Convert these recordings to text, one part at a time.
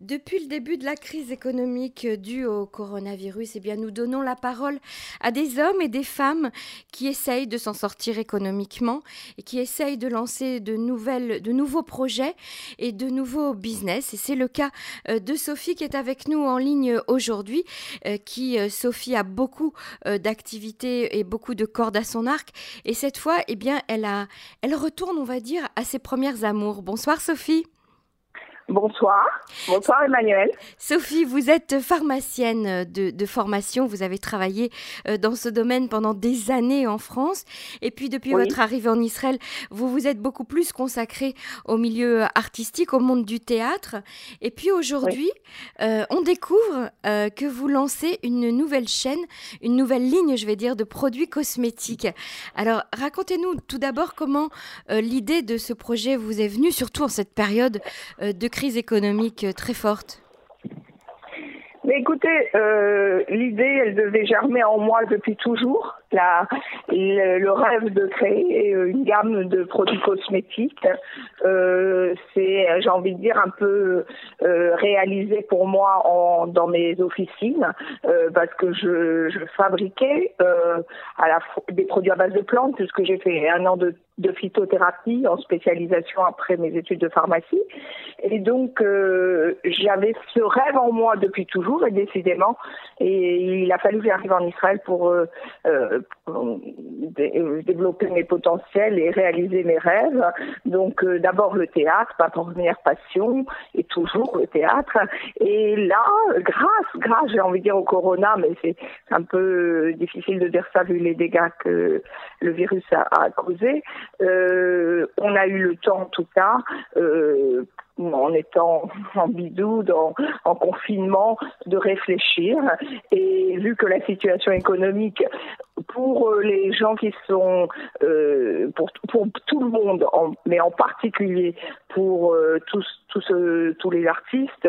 Depuis le début de la crise économique due au coronavirus, eh bien, nous donnons la parole à des hommes et des femmes qui essayent de s'en sortir économiquement et qui essayent de lancer de, nouvelles, de nouveaux projets et de nouveaux business. Et c'est le cas euh, de Sophie qui est avec nous en ligne aujourd'hui, euh, qui, euh, Sophie, a beaucoup d'activités et beaucoup de cordes à son arc. Et cette fois, eh bien, elle, a, elle retourne, on va dire, à ses premières amours. Bonsoir Sophie. Bonsoir. Bonsoir Emmanuel. Sophie, vous êtes pharmacienne de, formation. Vous avez travaillé euh, dans ce domaine pendant des années en France. Et puis depuis votre arrivée en Israël, vous vous êtes beaucoup plus consacrée au milieu artistique, au monde du théâtre. Et puis aujourd'hui, euh, on découvre euh, que vous lancez une nouvelle chaîne, une nouvelle ligne, je vais dire, de produits cosmétiques. Alors racontez-nous tout d'abord comment l'idée de ce projet vous est venue, surtout en cette période de crise crise économique très forte mais écoutez, euh, l'idée, elle devait germer en moi depuis toujours. Le, rêve de créer une gamme de produits cosmétiques, euh, c'est, j'ai envie de dire, un peu euh, réalisé pour moi dans mes officines, parce que je, fabriquais des produits à base de plantes, puisque j'ai fait un an de de phytothérapie en spécialisation après mes études de pharmacie. Et donc, euh, j'avais ce rêve en moi depuis toujours, et décidément, et il a fallu que j'arrive en Israël pour, euh, euh, développer mes potentiels et réaliser mes rêves. Donc, d'abord le théâtre, ma première passion, et toujours le théâtre. Et là, grâce, grâce, j'ai envie de dire au corona, mais c'est un peu difficile de dire ça vu les dégâts que le virus a, a causé, euh, on a eu le temps, en tout cas, euh, en étant en bidou, en confinement, de réfléchir. Et vu que la situation économique pour les gens qui sont, euh, pour, pour tout le monde, mais en particulier pour tous, tous, tous les artistes,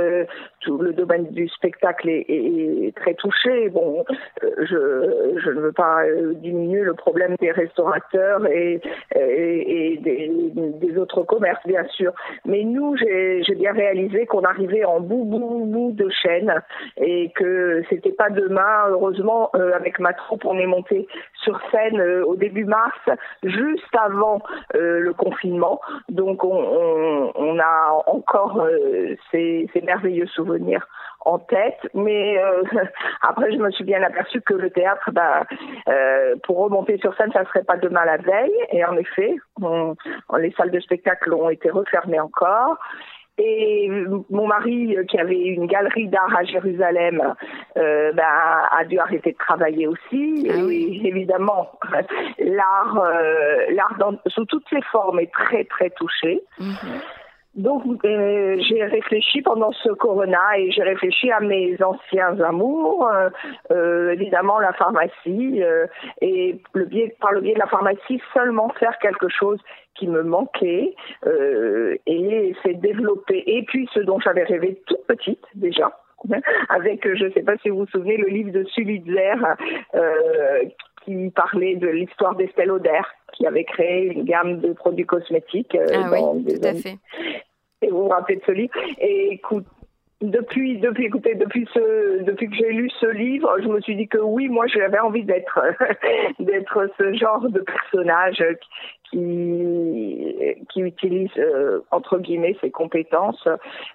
tout le domaine du spectacle est, très touché. Bon, je, je, ne veux pas diminuer le problème des restaurateurs et, des, autres commerces, bien sûr. Mais nous, j'ai bien réalisé qu'on arrivait en bout, bout, bout de chaîne et que c'était pas demain. Heureusement, euh, avec ma troupe, on est monté sur scène euh, au début mars, juste avant euh, le confinement. Donc, on, on, on a encore ces, ces merveilleux souvenirs en tête, mais euh, après je me suis bien aperçue que le théâtre, bah, euh, pour remonter sur scène, ça serait pas demain la veille. Et en effet, les salles de spectacle ont été refermées encore. Et mon mari, qui avait une galerie d'art à Jérusalem, euh, bah, a dû arrêter de travailler aussi. Ah et évidemment, l'art, l'art sous toutes ses formes est très très touché. Mhm. Donc euh, j'ai réfléchi pendant ce corona et j'ai réfléchi à mes anciens amours, euh, euh évidemment la pharmacie euh, et le biais, par le biais de la pharmacie seulement faire quelque chose qui me manquait et c'est développer. Et puis ce dont j'avais rêvé toute petite déjà avec je ne sais pas si vous vous souvenez le livre de Sulitzer qui parlait de l'histoire d'Estelle Auder qui avait créé une gamme de produits cosmétiques. ah oui, tout à fait et vous vous rappelez de ce livre. Et écoute, depuis, depuis, écoutez, depuis ce, depuis que j'ai lu ce livre, je me suis dit que oui, moi, j'avais envie d'être, d'être ce genre de personnage qui, qui utilise euh, entre guillemets ses compétences.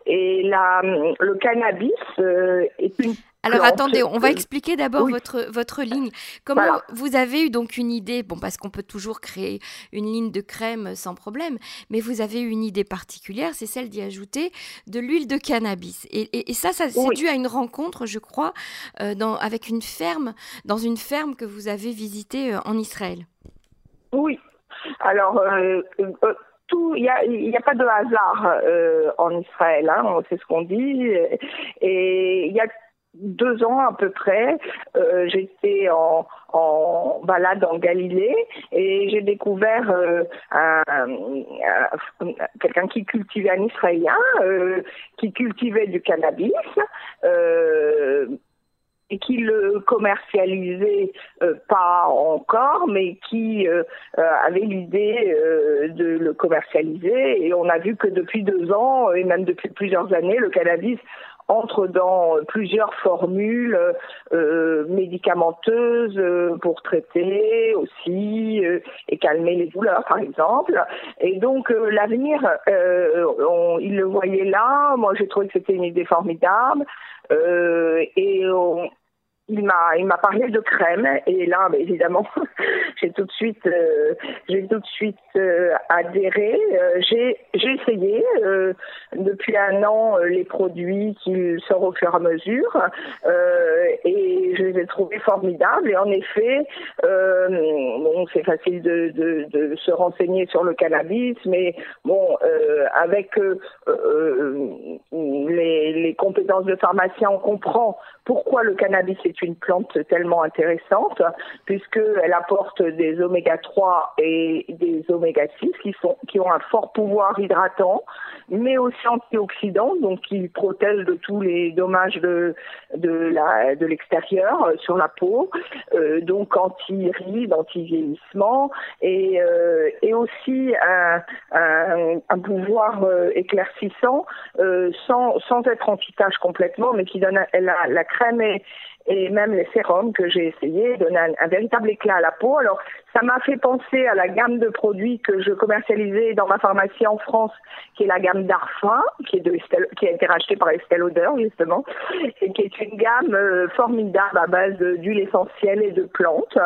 Et la, le cannabis euh, est une alors attendez, on va expliquer d'abord votre, votre ligne. Comment vous avez eu donc une idée, bon parce qu'on peut toujours créer une ligne de crème sans problème, mais vous avez eu une idée particulière, c'est celle d'y ajouter de l'huile de cannabis. Et, et, ça, ça c'est dû à une rencontre, je crois, euh, dans, avec une ferme, dans une ferme que vous avez visitée en Israël. Oui. Alors, euh, tout, il n'y a, a, pas de hasard en Israël, hein, c'est ce qu'on dit. Et il y a deux ans à peu près, euh, j'étais en, en, balade en Galilée et j'ai découvert euh, quelqu'un qui cultivait un Israélien, euh, qui cultivait du cannabis. Et qui le commercialisait euh, pas encore, mais qui euh, avait l'idée de le commercialiser. Et on a vu que depuis deux ans, et même depuis plusieurs années, le cannabis entre dans plusieurs formules euh, médicamenteuses euh, pour traiter aussi euh, et calmer les douleurs, par exemple. Et donc l'avenir, il le voyait là. Moi, j'ai trouvé que c'était une idée formidable. et on, il m'a il m'a parlé de crème et là bah, évidemment j'ai tout de suite euh, j'ai tout de suite euh, adhéré. Euh, j'ai j'ai essayé depuis un an les produits qui sortent au fur et à mesure et je les ai trouvés formidables. Et en effet bon c'est facile de, de, de se renseigner sur le cannabis mais bon avec les les compétences de pharmacien on comprend pourquoi le cannabis est une plante tellement intéressante puisqu'elle apporte des oméga 3 et des oméga 6 qui sont qui ont un fort pouvoir hydratant mais aussi antioxydant donc qui protègent de tous les dommages de de la de l'extérieur euh, sur la peau euh, donc anti-rides, anti-vieillissement et euh, et aussi un, un, pouvoir éclaircissant sans sans être anti-tache complètement mais qui donne la, la crème et, et même les sérums que j'ai essayé donnent un, véritable éclat à la peau. Alors ça m'a fait penser à la gamme de produits que je commercialisais dans ma pharmacie en France, qui est la gamme Darfin, qui, a été rachetée par Estelle Odeur justement, et qui est une gamme euh, formidable à base d'huile essentielle et de plantes.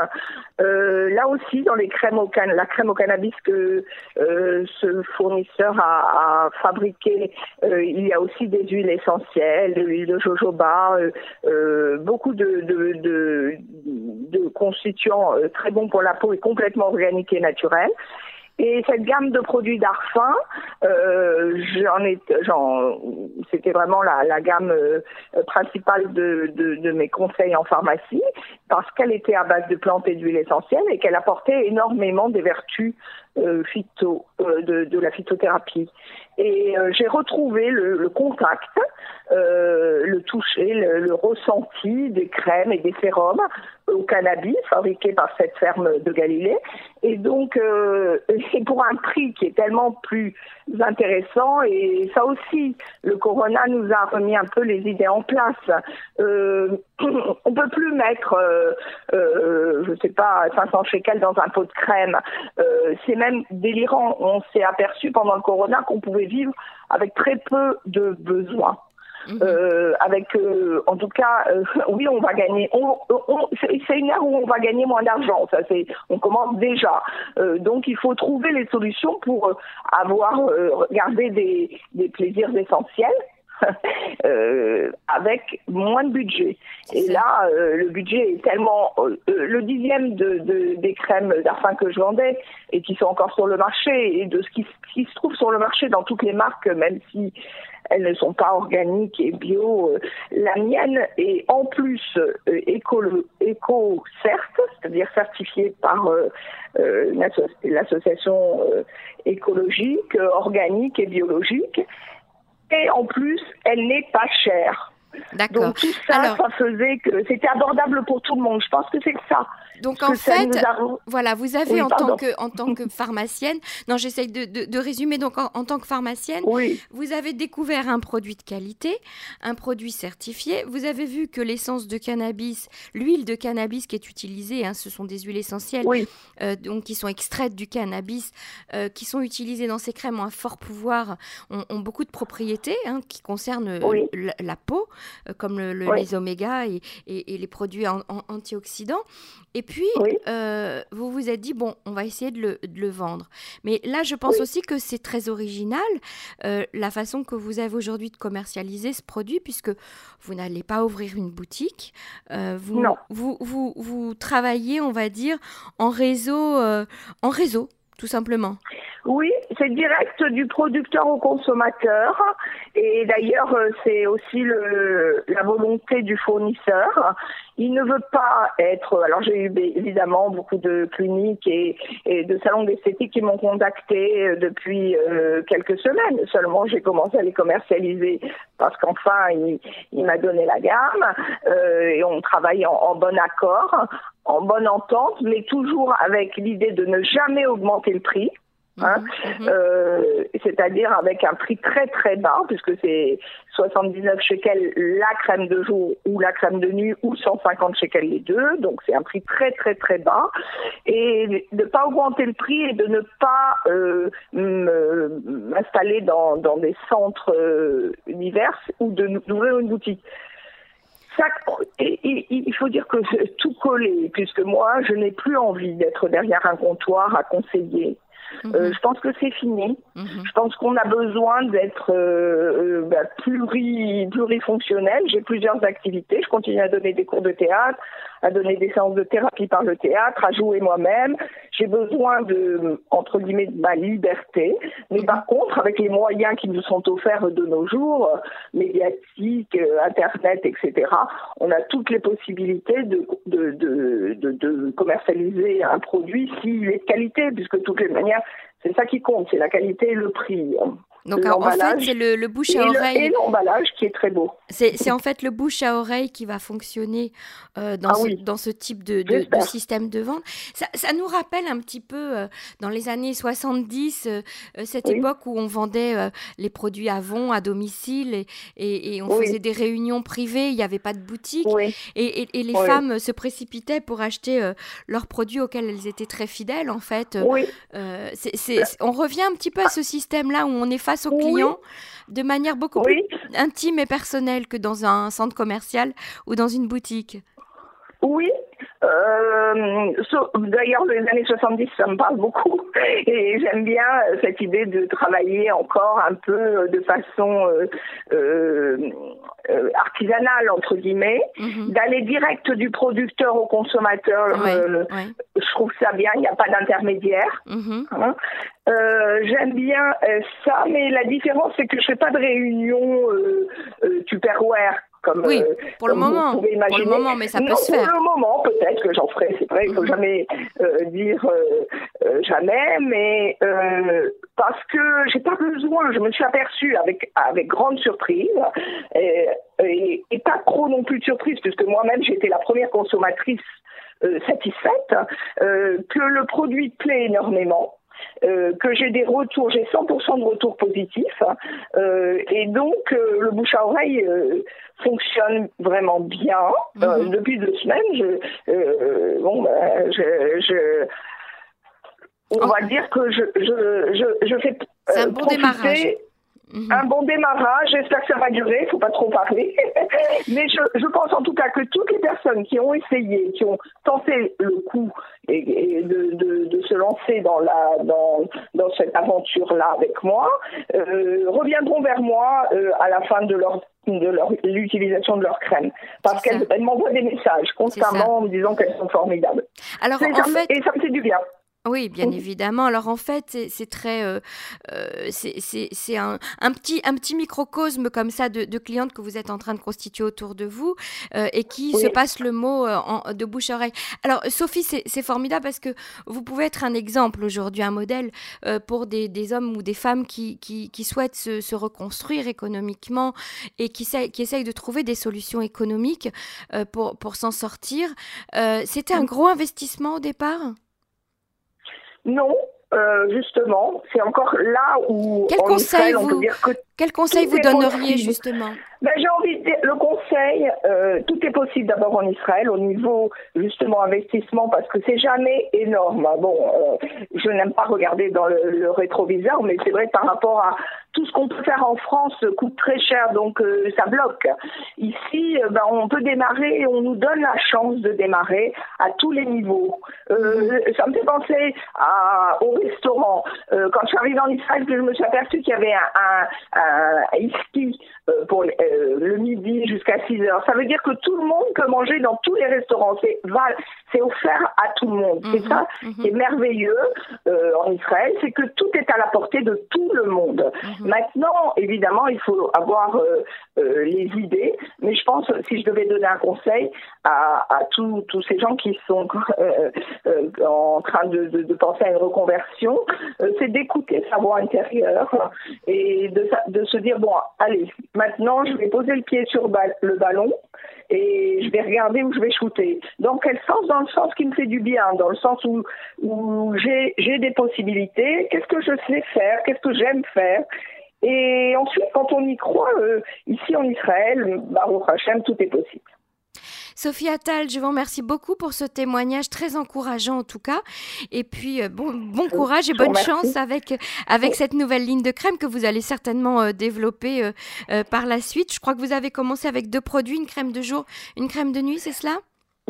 Euh, là aussi, dans les crèmes au can la crème au cannabis que euh, ce fournisseur a, a fabriqué, il y a aussi des huiles essentielles, de l'huile de jojoba, euh, de, constituants euh, très bons pour la peau et complètement organiques et naturels. Et cette gamme de produits d'Arfin, euh, c'était vraiment la, gamme euh, principale de, mes conseils en pharmacie, parce qu'elle était à base de plantes et d'huiles essentielles et qu'elle apportait énormément des vertus de, la phytothérapie. Et euh, j'ai retrouvé le, le contact, le toucher, le, le, ressenti des crèmes et des sérums au cannabis fabriqués par cette ferme de Galilée. Et donc, c'est pour un prix qui est tellement plus intéressant. Et ça aussi, le Corona nous a remis un peu les idées en place. Euh, on peut plus mettre, euh, euh, je sais pas, 500 shekels dans un pot de crème. Euh, c'est même délirant. On s'est aperçu pendant le Corona qu'on pouvait vivre avec très peu de besoins. Mhm. Euh, avec, euh, en tout cas, euh, oui, on va gagner. On, c'est une ère où on va gagner moins d'argent. Ça, c'est, on commence déjà. donc, il faut trouver les solutions pour avoir, garder des, des plaisirs essentiels. avec moins de budget. Et là, le budget est tellement le dixième de, de, des crèmes d'arfin que je vendais et qui sont encore sur le marché et de ce qui, qui, se trouve sur le marché dans toutes les marques, même si elles ne sont pas organiques et bio. Euh, la mienne est en plus euh, éco, éco certes, c'est-à-dire certifiée par euh, l'association écologique, organique et biologique. Et en plus, elle n'est pas chère. Donc tout ça, ça faisait que c'était abordable pour tout le monde. Je pense que c'est ça. Donc en fait, voilà, vous avez en, tant que, en tant que pharmacienne, non j'essaye de, de, résumer, donc en, tant que pharmacienne, vous avez découvert un produit de qualité, un produit certifié, vous avez vu que l'essence de cannabis, l'huile de cannabis qui est utilisée, hein, ce sont des huiles essentielles, euh, donc qui sont extraites du cannabis, euh, qui sont utilisées dans ces crèmes, ont un fort pouvoir, ont, beaucoup de propriétés hein, qui concernent euh, la, peau, comme le, les oméga et, et, les produits antioxydants. Et puis, euh, vous vous êtes dit, bon, on va essayer de le, vendre. Mais là, je pense aussi que c'est très original, euh, la façon que vous avez aujourd'hui de commercialiser ce produit, puisque vous n'allez pas ouvrir une boutique. Euh, vous, vous, vous, vous, travaillez, on va dire, en réseau, en réseau tout simplement. Oui, c'est direct du producteur au consommateur. Et d'ailleurs, euh, c'est aussi la volonté du fournisseur. Il ne veut pas être. Alors, j'ai eu évidemment beaucoup de cliniques et, de salons d'esthétique qui m'ont contacté euh, depuis euh, quelques semaines. Seulement, j'ai commencé à les commercialiser parce qu'enfin, il, m'a donné la gamme et on travaille en bon accord, en bonne entente, mais toujours avec l'idée de ne jamais augmenter le prix. Hein, mhm, mhm. euh, c'est-à-dire avec un prix très très bas, puisque c'est 79 shekels la crème de jour ou la crème de nuit, ou 150 shekels les deux, donc c'est un prix très très très bas, et de ne pas augmenter le prix et de ne pas euh, m'installer dans, dans des centres euh, ou d'ouvrir une boutique. Il faut dire que tout collé, puisque moi, je n'ai plus envie d'être derrière un comptoir à conseiller. Euh, mhm. je pense que c'est fini. Mhm. Je pense qu'on a besoin d'être euh, euh bah, plurifonctionnel. J'ai plusieurs activités. Je continue à donner des cours de théâtre, à donner des séances de thérapie par le théâtre, à jouer moi-même. J'ai besoin de, entre guillemets, de ma liberté. Mais par contre, avec les moyens qui nous sont offerts de nos jours, médiatiques, Internet, etc., on a toutes les possibilités de, de, de, de, de commercialiser un produit s'il est de qualité, puisque toutes les manières, c'est ça qui compte, c'est la qualité et le prix. Donc en fait, c'est le, bouche à oreille. et l'emballage qui est très beau. C'est en fait le bouche à oreille qui va fonctionner euh, dans, ah ce, dans ce type de, de, système de vente. Ça, ça, nous rappelle un petit peu euh, dans les années 70, euh, cette époque où on vendait les produits Avon à domicile et, et, et on faisait des réunions privées, il n'y avait pas de boutique. Et, et, les femmes se précipitaient pour acheter leurs produits auxquels elles étaient très fidèles en fait. on revient un petit peu à ce système-là où on est face aux clients de manière beaucoup plus intime et personnelle que dans un centre commercial ou dans une boutique? Oui, euh, D'ailleurs, les années 70, ça me parle beaucoup. Et j'aime bien cette idée de travailler encore un peu de façon euh, euh, euh artisanale, entre guillemets, mhm. d'aller direct du producteur au consommateur. Je trouve ça bien, il n'y a pas d'intermédiaire. Mhm. Hein. j'aime bien ça, mais la différence, c'est que je fais pas de réunion euh, Tupperware comme, oui, euh, pour le moment. Pour le moment, mais ça peut se faire. Pour le moment, peut-être que j'en ferai. C'est vrai, il faut mhm. jamais euh, dire euh, jamais, mais parce que j'ai pas besoin. Je me suis aperçue avec avec grande surprise et, et, pas trop non plus de surprise, puisque moi-même j'étais la première consommatrice satisfaite, que le produit plaît énormément. Euh, que j'ai des retours, j'ai 100% de retours positifs, euh, et donc euh, le bouche à oreille fonctionne vraiment bien. Mhm. depuis deux semaines, je, bon, ben, je, je, on va dire que je, je, je, je fais C'est un bon démarrage. Mhm. Un bon démarrage, j'espère que ça va durer, il ne faut pas trop parler. Mais je, je, pense en tout cas que toutes les personnes qui ont essayé, qui ont tenté le coup et, de, de, de, se lancer dans, la, dans, dans cette aventure-là avec moi, euh, reviendront vers moi euh, à la fin de leur de leur l'utilisation de leur crème parce qu'elles m'envoient des messages constamment en me disant qu'elles sont formidables. Alors en fait... et ça me fait du bien. Oui, bien évidemment. Alors en fait, c'est très, euh, euh, c'est un, un, petit, un petit microcosme comme ça de, de, clientes que vous êtes en train de constituer autour de vous euh, et qui se passe le mot en, de bouche à oreille. Alors Sophie, c'est formidable parce que vous pouvez être un exemple aujourd'hui, un modèle pour des, des, hommes ou des femmes qui, qui, qui souhaitent se, se, reconstruire économiquement et qui, qui essayent de trouver des solutions économiques pour, pour s'en sortir. C'était un gros investissement au départ? Non, euh, justement, c'est encore là où quel conseil vous, quel conseil vous donneriez justement? Ben, J'ai envie de dire, le conseil, euh, tout est possible d'abord en Israël au niveau justement investissement parce que c'est jamais énorme. Bon, euh, je n'aime pas regarder dans le, le rétroviseur, mais c'est vrai que par rapport à tout ce qu'on peut faire en France coûte très cher, donc euh, ça bloque. Ici, euh, ben, on peut démarrer et on nous donne la chance de démarrer à tous les niveaux. Euh, ça me fait penser à, au restaurant. quand je suis arrivée en Israël, je me suis aperçue qu'il y avait un, un, un euh, pour le midi jusqu'à 6 heures. Ça veut dire que tout le monde peut manger dans tous les restaurants. C'est offert à tout le monde. C'est mhm, ça mhm. qui est merveilleux en Israël, c'est que tout est à la portée de tout le monde. Mhm. Maintenant, évidemment, il faut avoir les idées, mais je pense, si je devais donner un conseil à, tous ces gens qui sont en train de, de, penser à une reconversion, c'est d'écouter sa voix intérieure et de, de se dire, bon, allez, maintenant je vais poser le pied sur le ballon et je vais regarder où je vais shooter. Dans quel sens? Dans le sens qui me fait du bien, dans le sens où, j'ai des possibilités, qu'est-ce que je sais faire, qu'est-ce que j'aime faire? Et ensuite, quand on y croit, euh, ici en Israël, Baruch Hashem, tout est possible. Sophie Attal, je vous remercie beaucoup pour ce témoignage très encourageant en tout cas. Et puis, euh, bon, bon courage et bonne chance avec, avec cette nouvelle ligne de crème que vous allez certainement euh, développer euh, par la suite. Je crois que vous avez commencé avec deux produits, une crème de jour, une crème de nuit, c'est cela?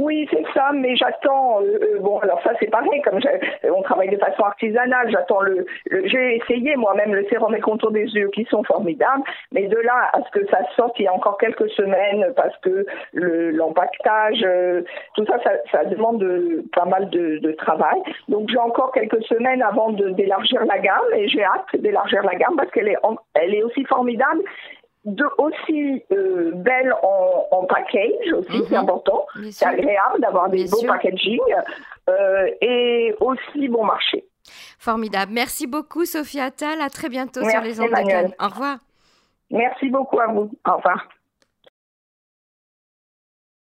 Oui, c'est ça, mais j'attends. Euh, euh, bon, alors ça c'est pareil, comme on travaille de façon artisanale, j'attends le. J'ai essayé moi-même le sérum et contour des yeux qui sont formidables, mais de là à ce que ça sorte, il y a encore quelques semaines parce que l'empaquetage, euh, tout ça, ça, demande pas mal de, travail. Donc j'ai encore quelques semaines avant d'élargir la gamme et j'ai hâte d'élargir la gamme parce qu'elle est, elle est aussi formidable de, aussi euh, belle en, package aussi, c'est mhm. important. C'est agréable d'avoir des beaux packaging euh, et aussi bon marché. Formidable. Merci beaucoup Sophie Attal. À très bientôt sur les ondes Au revoir. Merci beaucoup à vous. Au revoir.